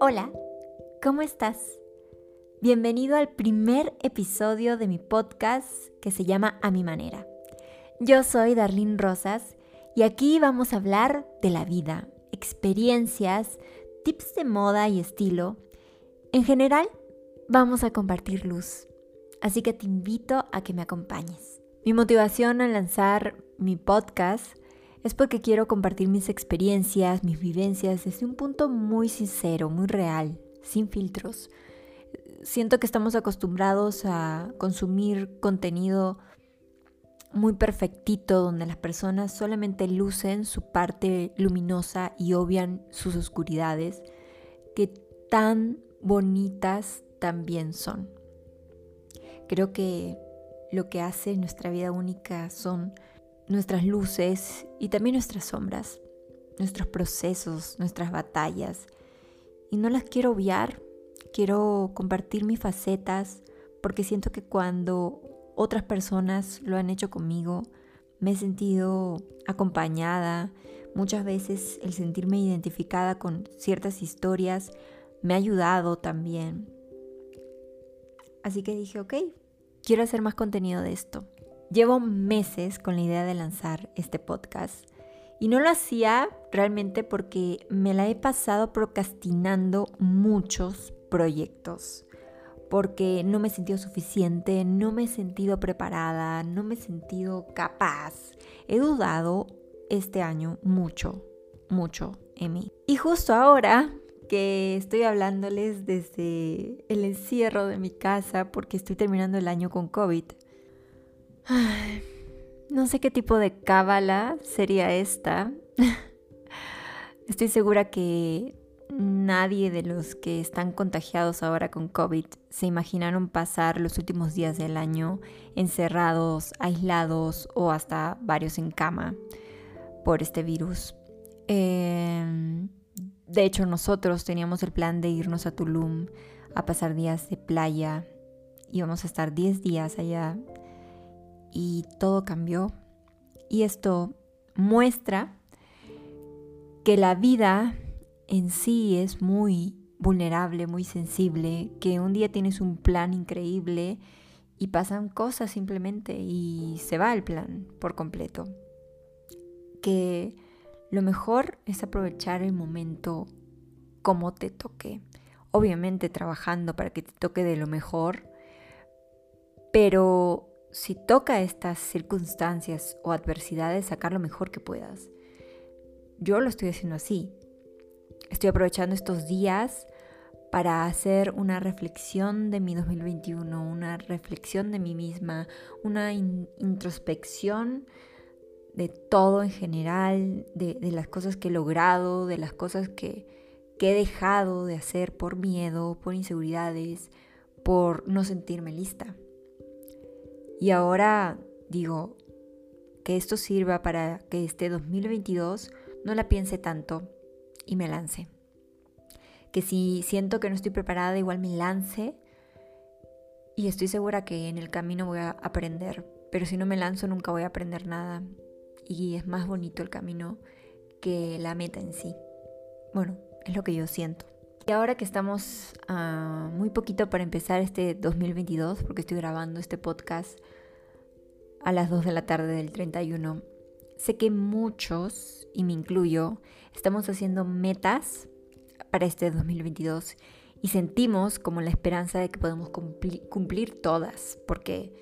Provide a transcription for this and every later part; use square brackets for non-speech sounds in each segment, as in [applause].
Hola, ¿cómo estás? Bienvenido al primer episodio de mi podcast que se llama A mi manera. Yo soy Darlene Rosas y aquí vamos a hablar de la vida, experiencias, tips de moda y estilo. En general, vamos a compartir luz. Así que te invito a que me acompañes. Mi motivación al lanzar mi podcast es porque quiero compartir mis experiencias, mis vivencias desde un punto muy sincero, muy real, sin filtros. Siento que estamos acostumbrados a consumir contenido muy perfectito donde las personas solamente lucen su parte luminosa y obvian sus oscuridades, que tan bonitas también son. Creo que lo que hace nuestra vida única son nuestras luces y también nuestras sombras, nuestros procesos, nuestras batallas. Y no las quiero obviar, quiero compartir mis facetas porque siento que cuando otras personas lo han hecho conmigo, me he sentido acompañada. Muchas veces el sentirme identificada con ciertas historias me ha ayudado también. Así que dije, ok, quiero hacer más contenido de esto. Llevo meses con la idea de lanzar este podcast y no lo hacía realmente porque me la he pasado procrastinando muchos proyectos, porque no me he sentido suficiente, no me he sentido preparada, no me he sentido capaz. He dudado este año mucho, mucho en mí. Y justo ahora que estoy hablándoles desde el encierro de mi casa porque estoy terminando el año con COVID, no sé qué tipo de cábala sería esta. [laughs] Estoy segura que nadie de los que están contagiados ahora con COVID se imaginaron pasar los últimos días del año encerrados, aislados o hasta varios en cama por este virus. Em, de hecho, nosotros teníamos el plan de irnos a Tulum a pasar días de playa. Íbamos a estar 10 días allá y todo cambió. Y esto muestra que la vida en sí es muy vulnerable, muy sensible, que un día tienes un plan increíble y pasan cosas simplemente y se va el plan por completo. Que lo mejor es aprovechar el momento como te toque. Obviamente trabajando para que te toque de lo mejor, pero si toca estas circunstancias o adversidades, sacar lo mejor que puedas. Yo lo estoy haciendo así. Estoy aprovechando estos días para hacer una reflexión de mi 2021, una reflexión de mí misma, una introspección de todo en general, de, las cosas que he logrado, de las cosas que he dejado de hacer por miedo, por inseguridades, por no sentirme lista. Y ahora digo que esto sirva para que este 2022 no la piense tanto y me lance. Que si siento que no estoy preparada, igual me lance y estoy segura que en el camino voy a aprender. Pero si no me lanzo nunca voy a aprender nada. Y es más bonito el camino que la meta en sí. Bueno, es lo que yo siento. Y ahora que estamos a muy poquito para empezar este 2022, porque estoy grabando este podcast a las 2 de la tarde del 31, sé que muchos, y me incluyo, estamos haciendo metas para este 2022 y sentimos como la esperanza de que podemos cumplir, todas, porque,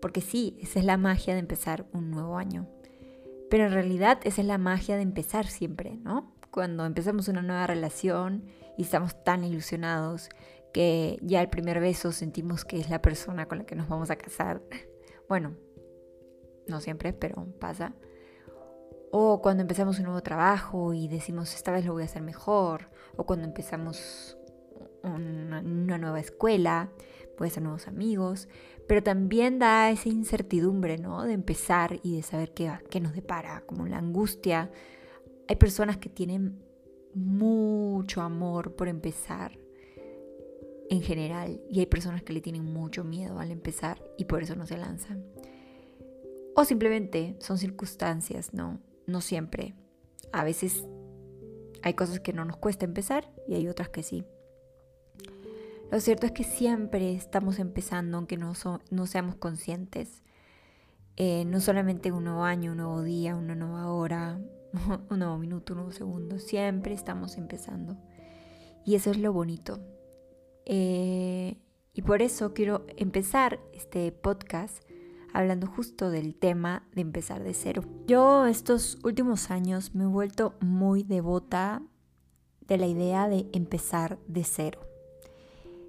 porque sí, esa es la magia de empezar un nuevo año. Pero en realidad esa es la magia de empezar siempre, ¿no? Cuando empezamos una nueva relación y estamos tan ilusionados que ya el primer beso sentimos que es la persona con la que nos vamos a casar. [laughs] Bueno, no siempre, pero pasa. O cuando empezamos un nuevo trabajo y decimos, esta vez lo voy a hacer mejor. O cuando empezamos una, nueva escuela, puede ser nuevos amigos. Pero también da esa incertidumbre, ¿no? De empezar y de saber qué, qué nos depara, como la angustia. Hay personas que tienen mucho amor por empezar en general y hay personas que le tienen mucho miedo al empezar y por eso no se lanzan. O simplemente son circunstancias, ¿no? No siempre. A veces hay cosas que no nos cuesta empezar y hay otras que sí. Lo cierto es que siempre estamos empezando, aunque no, no seamos conscientes. Eh, no solamente un nuevo año, un nuevo día, una nueva hora, [laughs] un nuevo minuto, un nuevo segundo. Siempre estamos empezando. Y eso es lo bonito. Eh, y por eso quiero empezar este podcast hablando justo del tema de empezar de cero. Yo estos últimos años me he vuelto muy devota de la idea de empezar de cero.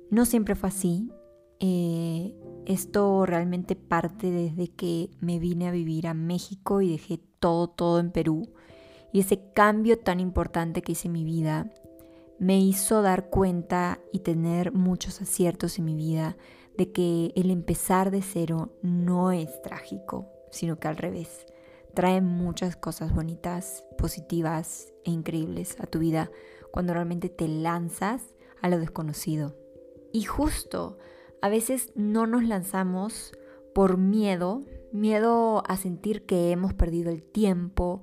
No siempre fue así. Eh, esto realmente parte desde que me vine a vivir a México y dejé todo, todo en Perú. Y ese cambio tan importante que hice en mi vida me hizo dar cuenta y tener muchos aciertos en mi vida de que el empezar de cero no es trágico, sino que al revés, trae muchas cosas bonitas, positivas e increíbles a tu vida cuando realmente te lanzas a lo desconocido. Y justo, a veces no nos lanzamos por miedo, miedo a sentir que hemos perdido el tiempo,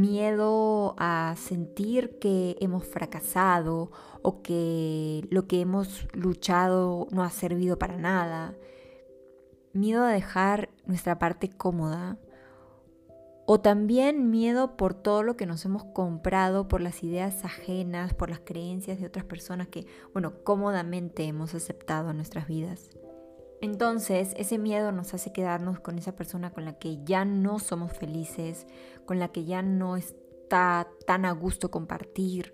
miedo a sentir que hemos fracasado o que lo que hemos luchado no ha servido para nada, miedo a dejar nuestra parte cómoda o también miedo por todo lo que nos hemos comprado, por las ideas ajenas, por las creencias de otras personas que, bueno, cómodamente hemos aceptado en nuestras vidas. Entonces, ese miedo nos hace quedarnos con esa persona con la que ya no somos felices, con la que ya no está tan a gusto compartir,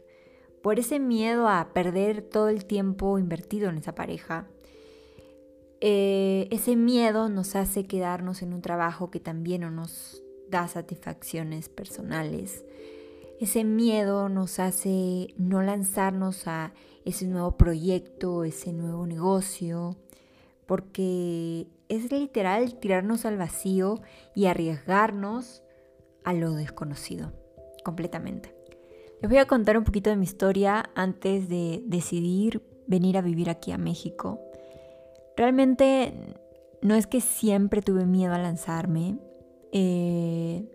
por ese miedo a perder todo el tiempo invertido en esa pareja. Eh, ese miedo nos hace quedarnos en un trabajo que también no nos da satisfacciones personales. Ese miedo nos hace no lanzarnos a ese nuevo proyecto, ese nuevo negocio, porque es literal tirarnos al vacío y arriesgarnos a lo desconocido, completamente. Les voy a contar un poquito de mi historia antes de decidir venir a vivir aquí a México. Realmente no es que siempre tuve miedo a lanzarme. Eh,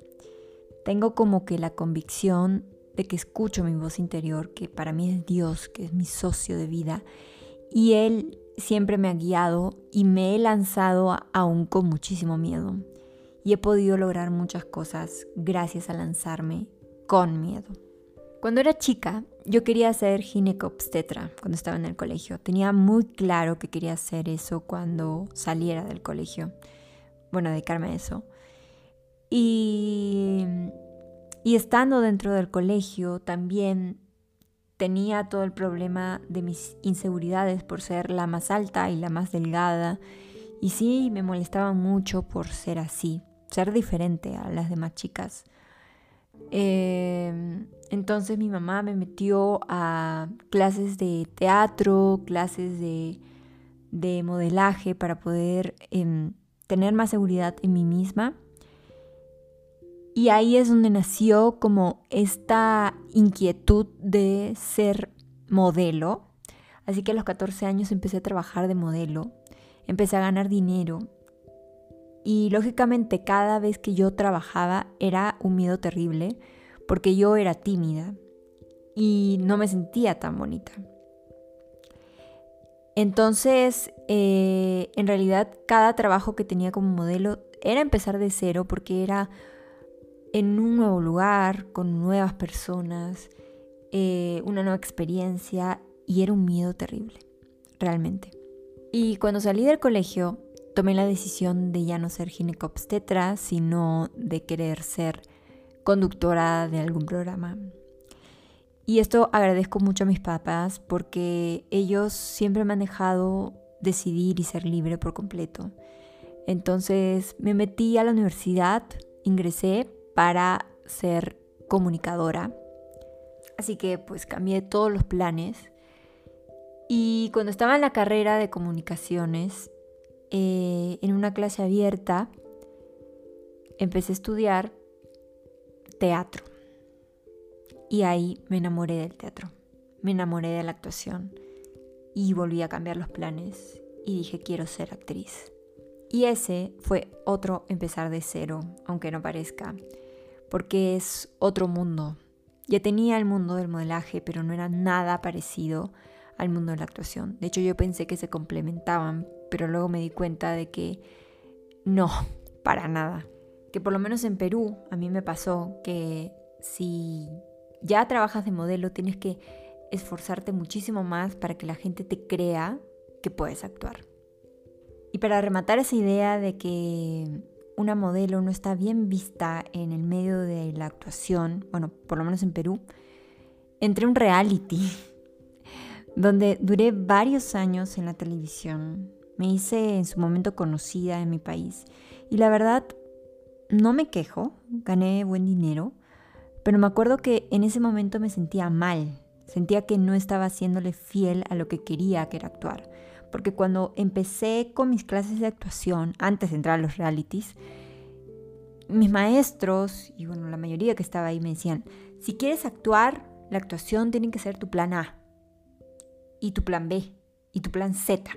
tengo como que la convicción de que escucho mi voz interior, que para mí es Dios, que es mi socio de vida, y Él siempre me ha guiado y me he lanzado aún con muchísimo miedo. Y he podido lograr muchas cosas gracias a lanzarme con miedo. Cuando era chica, yo quería ser ginecobstetra cuando estaba en el colegio. Tenía muy claro que quería hacer eso cuando saliera del colegio. Bueno, dedicarme a eso. Y, y estando dentro del colegio también tenía todo el problema de mis inseguridades por ser la más alta y la más delgada. Y sí, me molestaba mucho por ser así, ser diferente a las demás chicas. Em, entonces mi mamá me metió a clases de teatro, clases de, de modelaje para poder em, tener más seguridad en mí misma y ahí es donde nació como esta inquietud de ser modelo. Así que a los 14 años empecé a trabajar de modelo, empecé a ganar dinero. Y lógicamente cada vez que yo trabajaba era un miedo terrible porque yo era tímida y no me sentía tan bonita. Entonces, eh, en realidad, cada trabajo que tenía como modelo era empezar de cero porque era en un nuevo lugar, con nuevas personas, eh, una nueva experiencia y era un miedo terrible, realmente. Y cuando salí del colegio, tomé la decisión de ya no ser ginecobstetra, sino de querer ser conductora de algún programa. Y esto agradezco mucho a mis papás porque ellos siempre me han dejado decidir y ser libre por completo. Entonces me metí a la universidad, ingresé, para ser comunicadora. Así que pues cambié todos los planes. Y cuando estaba en la carrera de comunicaciones, eh, en una clase abierta, empecé a estudiar teatro. Y ahí me enamoré del teatro, me enamoré de la actuación y volví a cambiar los planes y dije quiero ser actriz. Y ese fue otro empezar de cero, aunque no parezca porque es otro mundo. Ya tenía el mundo del modelaje, pero no era nada parecido al mundo de la actuación. De hecho, yo pensé que se complementaban, pero luego me di cuenta de que no, [laughs] para nada. Que por lo menos en Perú a mí me pasó que si ya trabajas de modelo tienes que esforzarte muchísimo más para que la gente te crea que puedes actuar. Y para rematar esa idea de que una modelo no está bien vista en el medio de la actuación, bueno, por lo menos en Perú, entré a un reality [laughs] donde duré varios años en la televisión. Me hice en su momento conocida en mi país y la verdad no me quejo, gané buen dinero, pero me acuerdo que en ese momento me sentía mal, sentía que no estaba haciéndole fiel a lo que quería, que era actuar. Porque cuando empecé con mis clases de actuación, antes de entrar a los realities, mis maestros, y bueno, la mayoría que estaba ahí me decían, si quieres actuar, la actuación tiene que ser tu plan A, y tu plan B, y tu plan Z.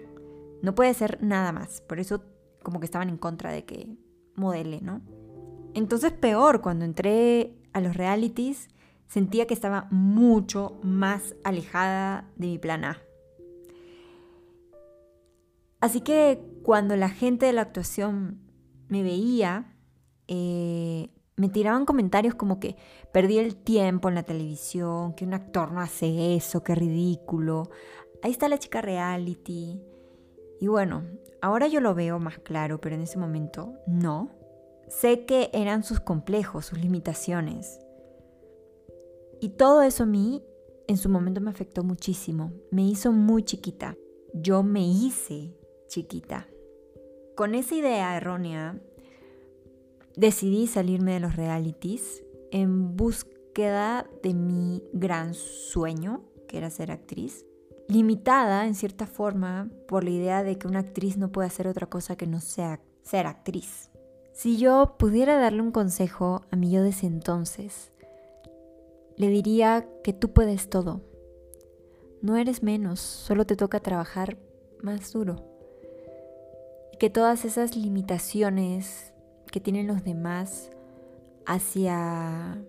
No puede ser nada más. Por eso como que estaban en contra de que modele, ¿no? Entonces peor, cuando entré a los realities, sentía que estaba mucho más alejada de mi plan A. Así que cuando la gente de la actuación me veía, eh, me tiraban comentarios como que perdí el tiempo en la televisión, que un actor no hace eso, qué ridículo. Ahí está la chica reality. Y bueno, ahora yo lo veo más claro, pero en ese momento no. Sé que eran sus complejos, sus limitaciones. Y todo eso a mí en su momento me afectó muchísimo. Me hizo muy chiquita. Yo me hice chiquita. Con esa idea errónea, decidí salirme de los realities en búsqueda de mi gran sueño, que era ser actriz, limitada en cierta forma por la idea de que una actriz no puede hacer otra cosa que no sea ser actriz. Si yo pudiera darle un consejo a mi yo de entonces, le diría que tú puedes todo. No eres menos, solo te toca trabajar más duro. Que todas esas limitaciones que tienen los demás hacia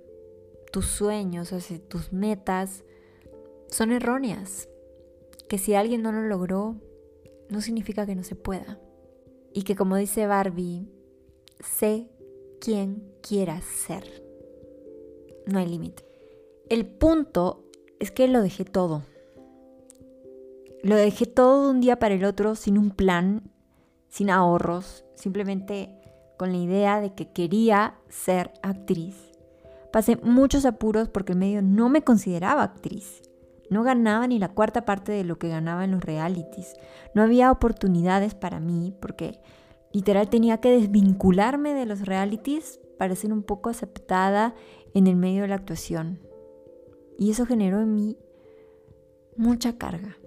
tus sueños, hacia tus metas, son erróneas. Que si alguien no lo logró, no significa que no se pueda. Y que como dice Barbie, sé quién quieras ser. No hay límite. El punto es que lo dejé todo. Lo dejé todo de un día para el otro sin un plan, sin ahorros, simplemente con la idea de que quería ser actriz. Pasé muchos apuros porque el medio no me consideraba actriz. No ganaba ni la cuarta parte de lo que ganaba en los realities. No había oportunidades para mí porque literal tenía que desvincularme de los realities para ser un poco aceptada en el medio de la actuación. Y eso generó en mí mucha carga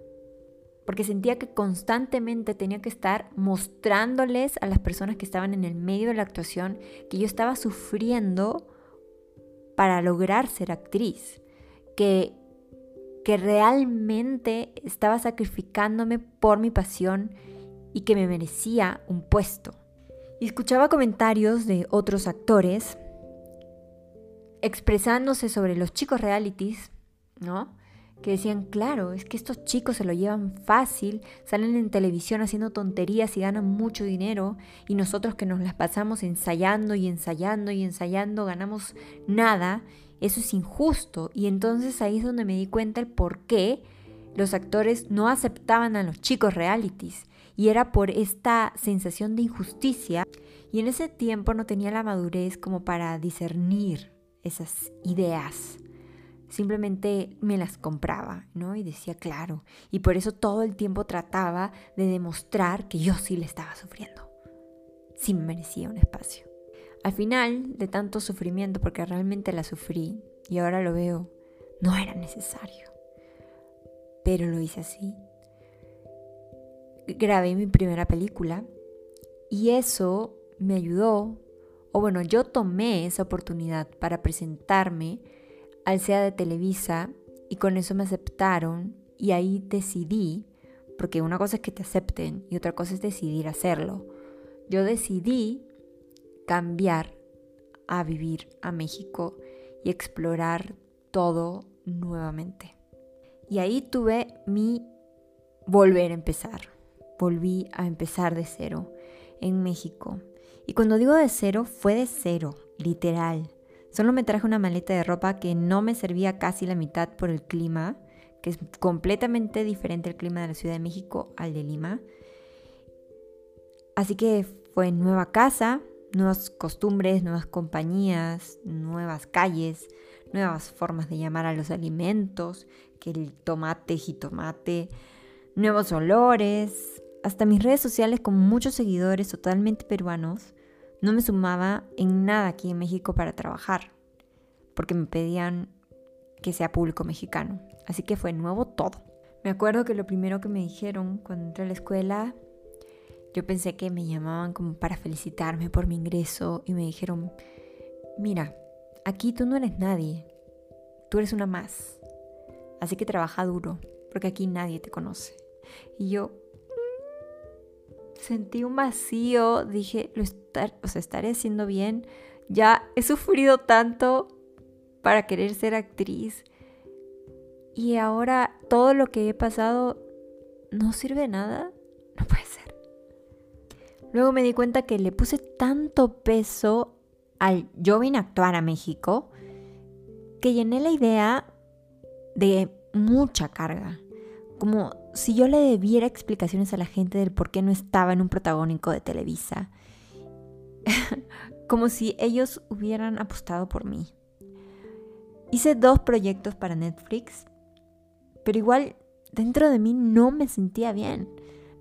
porque sentía que constantemente tenía que estar mostrándoles a las personas que estaban en el medio de la actuación que yo estaba sufriendo para lograr ser actriz, que, que realmente estaba sacrificándome por mi pasión y que me merecía un puesto. Y escuchaba comentarios de otros actores expresándose sobre los chicos realities, ¿no? Que decían, claro, es que estos chicos se lo llevan fácil, salen en televisión haciendo tonterías y ganan mucho dinero, y nosotros que nos las pasamos ensayando y ensayando y ensayando, ganamos nada, eso es injusto. Y entonces ahí es donde me di cuenta el por qué los actores no aceptaban a los chicos realities, y era por esta sensación de injusticia, y en ese tiempo no tenía la madurez como para discernir esas ideas simplemente me las compraba, ¿no? Y decía, claro. Y por eso todo el tiempo trataba de demostrar que yo sí le estaba sufriendo. Sí me merecía un espacio. Al final de tanto sufrimiento, porque realmente la sufrí y ahora lo veo, no era necesario. Pero lo hice así. Grabé mi primera película y eso me ayudó, o bueno, yo tomé esa oportunidad para presentarme al sea de Televisa y con eso me aceptaron y ahí decidí, porque una cosa es que te acepten y otra cosa es decidir hacerlo. Yo decidí cambiar a vivir a México y explorar todo nuevamente. Y ahí tuve mi volver a empezar. Volví a empezar de cero en México. Y cuando digo de cero, fue de cero, literal. Solo me traje una maleta de ropa que no me servía casi la mitad por el clima, que es completamente diferente el clima de la Ciudad de México al de Lima. Así que fue nueva casa, nuevas costumbres, nuevas compañías, nuevas calles, nuevas formas de llamar a los alimentos, que el tomate, jitomate, nuevos olores, hasta mis redes sociales con muchos seguidores totalmente peruanos, no me sumaba en nada aquí en México para trabajar, porque me pedían que sea público mexicano. Así que fue nuevo todo. Me acuerdo que lo primero que me dijeron cuando entré a la escuela, yo pensé que me llamaban como para felicitarme por mi ingreso y me dijeron, mira, aquí tú no eres nadie, tú eres una más. Así que trabaja duro, porque aquí nadie te conoce. Y yo mm", sentí un vacío, dije, lo estar, o sea, estaré haciendo bien. Ya he sufrido tanto para querer ser actriz. Y ahora todo lo que he pasado no sirve de nada. No puede ser. Luego me di cuenta que le puse tanto peso al yo vine a actuar a México que llené la idea de mucha carga. Como si yo le debiera explicaciones a la gente del por qué no estaba en un protagónico de Televisa. [laughs] Como si ellos hubieran apostado por mí. Hice dos proyectos para Netflix, pero igual dentro de mí no me sentía bien.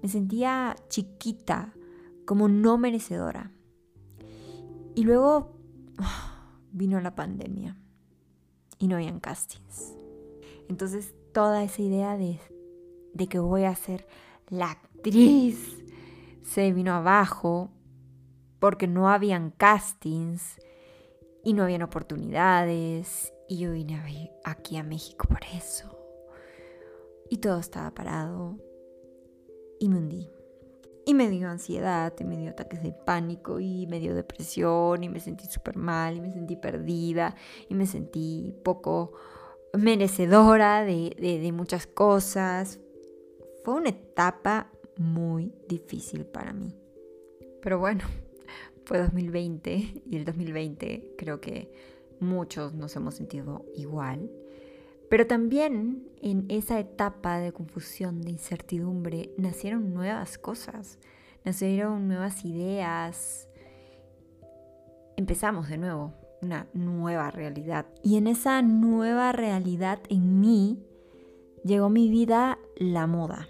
Me sentía chiquita, como no merecedora. Y luego [sighs] vino la pandemia y no habían castings. Entonces toda esa idea de, de que voy a ser la actriz se vino abajo porque no habían castings y no habían oportunidades y yo vine aquí a México por eso. Y todo estaba parado y me hundí. Y me dio ansiedad, y me dio ataques de pánico, y me dio depresión, y me sentí súper mal, y me sentí perdida, y me sentí poco merecedora de, de, muchas cosas. Fue una etapa muy difícil para mí. Pero bueno, [laughs] fue 2020 y el 2020 creo que muchos nos hemos sentido igual. Pero también en esa etapa de confusión, de incertidumbre, nacieron nuevas cosas, nacieron nuevas ideas. Empezamos de nuevo, una nueva realidad. Y en esa nueva realidad en mí llegó mi vida la moda.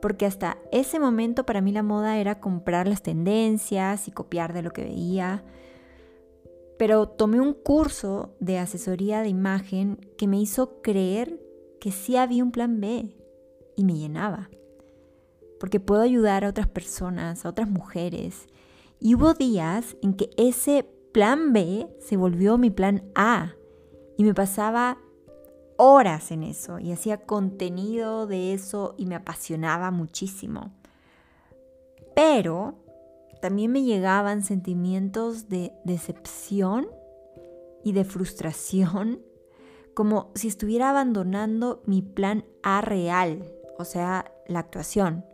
Porque hasta ese momento para mí la moda era comprar las tendencias y copiar de lo que veía. Pero tomé un curso de asesoría de imagen que me hizo creer que sí había un plan B y me llenaba. Porque puedo ayudar a otras personas, a otras mujeres. Y hubo días en que ese plan B se volvió mi plan A y me pasaba horas en eso y hacía contenido de eso y me apasionaba muchísimo. Pero también me llegaban sentimientos de decepción y de frustración, [laughs] como si estuviera abandonando mi plan A real, o sea, la actuación,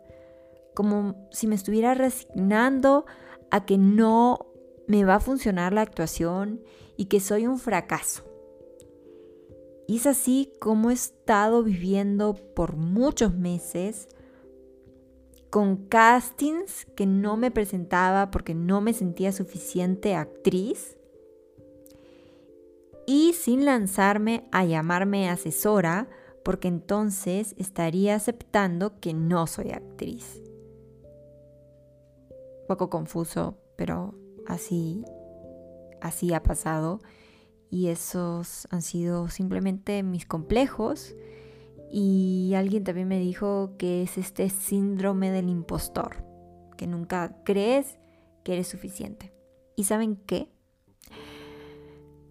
como si me estuviera resignando a que no me va a funcionar la actuación y que soy un fracaso. Y es así como he estado viviendo por muchos meses con castings que no me presentaba porque no me sentía suficiente actriz y sin lanzarme a llamarme asesora porque entonces estaría aceptando que no soy actriz. poco confuso, pero así, así ha pasado. Y esos han sido simplemente mis complejos. Y alguien también me dijo que es este síndrome del impostor, que nunca crees que eres suficiente. ¿Y saben qué?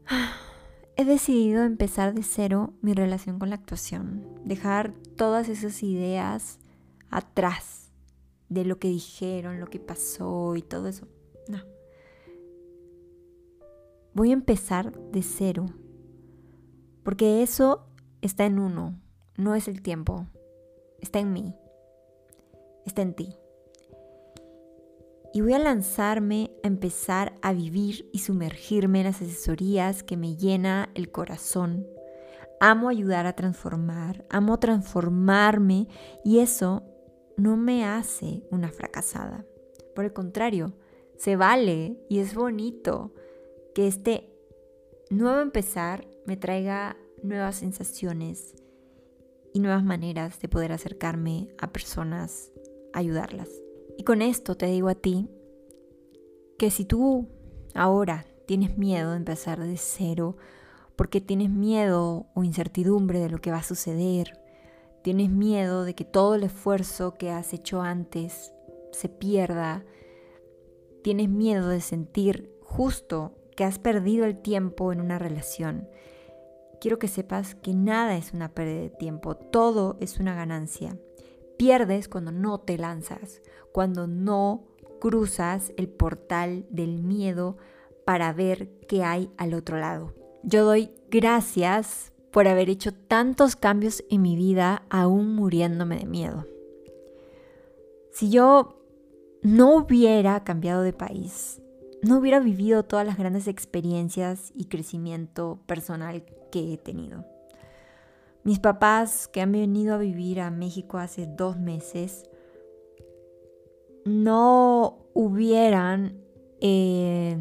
[sighs] He decidido empezar de cero mi relación con la actuación, dejar todas esas ideas atrás de lo que dijeron, lo que pasó y todo eso. No voy a empezar de cero. Porque eso está en uno, no es el tiempo, está en mí, está en ti. Y voy a lanzarme a empezar a vivir y sumergirme en las asesorías que me llena el corazón. Amo ayudar a transformar, amo transformarme y eso no me hace una fracasada. Por el contrario, se vale y es bonito que este nuevo empezar me traiga nuevas sensaciones y nuevas maneras de poder acercarme a personas, ayudarlas. Y con esto te digo a ti que si tú ahora tienes miedo de empezar de cero, porque tienes miedo o incertidumbre de lo que va a suceder, tienes miedo de que todo el esfuerzo que has hecho antes se pierda, tienes miedo de sentir justo que has perdido el tiempo en una relación, quiero que sepas que nada es una pérdida de tiempo, todo es una ganancia. Pierdes cuando no te lanzas, cuando no cruzas el portal del miedo para ver qué hay al otro lado. Yo doy gracias por haber hecho tantos cambios en mi vida aún muriéndome de miedo. Si yo no hubiera cambiado de país, no hubiera vivido todas las grandes experiencias y crecimiento personal que he tenido. Mis papás que han venido a vivir a México hace dos meses no hubieran eh,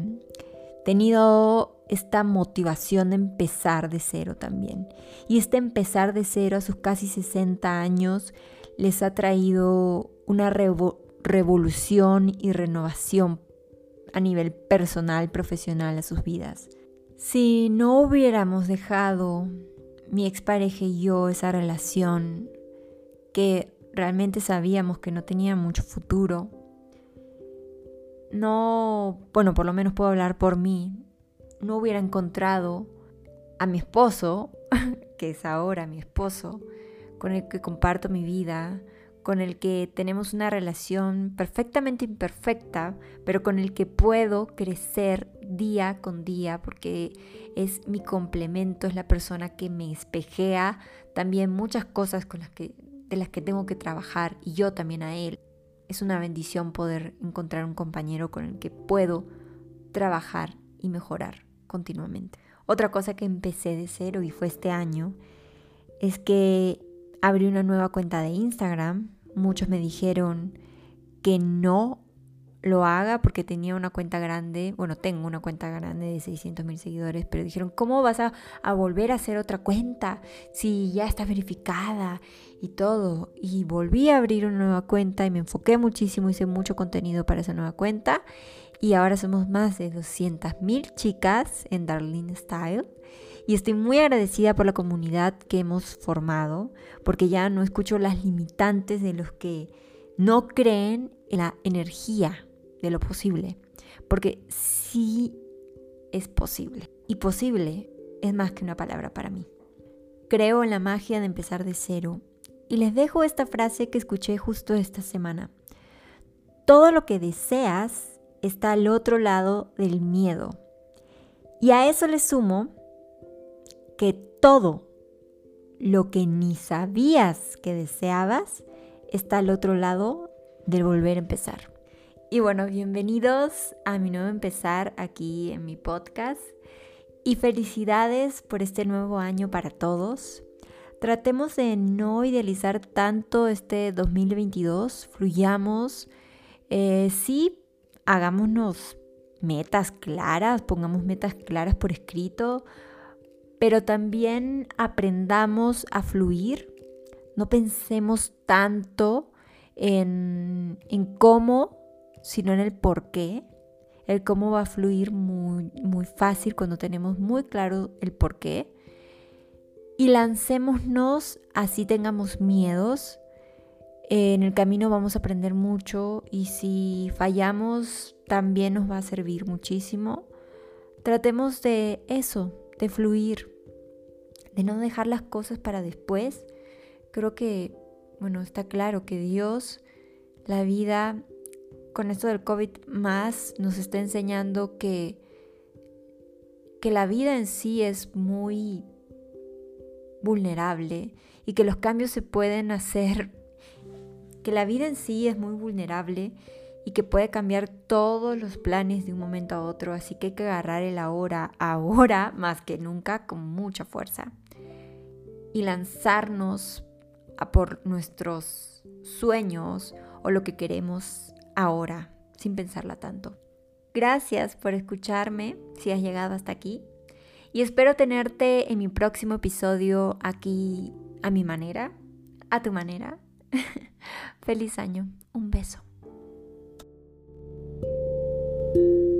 tenido esta motivación de empezar de cero también. Y este empezar de cero a sus casi 60 años les ha traído una revolución y renovación a nivel personal, profesional a sus vidas. Si no hubiéramos dejado mi expareja y yo esa relación que realmente sabíamos que no tenía mucho futuro, no, bueno, por lo menos puedo hablar por mí, no hubiera encontrado a mi esposo, [laughs] que es ahora mi esposo, con el que comparto mi vida, con el que tenemos una relación perfectamente imperfecta, pero con el que puedo crecer día con día porque es mi complemento, es la persona que me espejea también muchas cosas con las que, de las que tengo que trabajar y yo también a él. Es una bendición poder encontrar un compañero con el que puedo trabajar y mejorar continuamente. Otra cosa que empecé de cero y fue este año es que abrí una nueva cuenta de Instagram. Muchos me dijeron que no lo haga porque tenía una cuenta grande, bueno, tengo una cuenta grande de 600 mil seguidores, pero dijeron, ¿cómo vas a, volver a hacer otra cuenta si ya está verificada y todo? Y volví a abrir una nueva cuenta y me enfoqué muchísimo, hice mucho contenido para esa nueva cuenta y ahora somos más de 200 mil chicas en Darlene Style y estoy muy agradecida por la comunidad que hemos formado, porque ya no escucho las limitantes de los que no creen en la energía de lo posible, porque sí es posible. Y posible es más que una palabra para mí. Creo en la magia de empezar de cero y les dejo esta frase que escuché justo esta semana. Todo lo que deseas está al otro lado del miedo. Y a eso le sumo que todo lo que ni sabías que deseabas está al otro lado del volver a empezar. Y bueno, bienvenidos a mi nuevo empezar aquí en mi podcast y felicidades por este nuevo año para todos. Tratemos de no idealizar tanto este 2022, fluyamos, eh, sí, hagámonos metas claras, pongamos metas claras por escrito, pero también aprendamos a fluir, no pensemos tanto en, cómo, sino en el por qué. El cómo va a fluir muy, muy fácil cuando tenemos muy claro el por qué. Y lancémonos, así tengamos miedos. En el camino vamos a aprender mucho y si fallamos también nos va a servir muchísimo. Tratemos de eso, de fluir, de no dejar las cosas para después. Creo que, bueno, está claro que Dios, la vida, con esto del COVID más, nos está enseñando que, que la vida en sí es muy vulnerable y que los cambios se pueden hacer, que la vida en sí es muy vulnerable y que puede cambiar todos los planes de un momento a otro, así que hay que agarrar el ahora, ahora [laughs] más que nunca, con mucha fuerza y lanzarnos a por nuestros sueños o lo que queremos ahora, sin pensarla tanto. Gracias por escucharme si has llegado hasta aquí y espero tenerte en mi próximo episodio aquí a mi manera, a tu manera. [laughs] Feliz año, un beso. you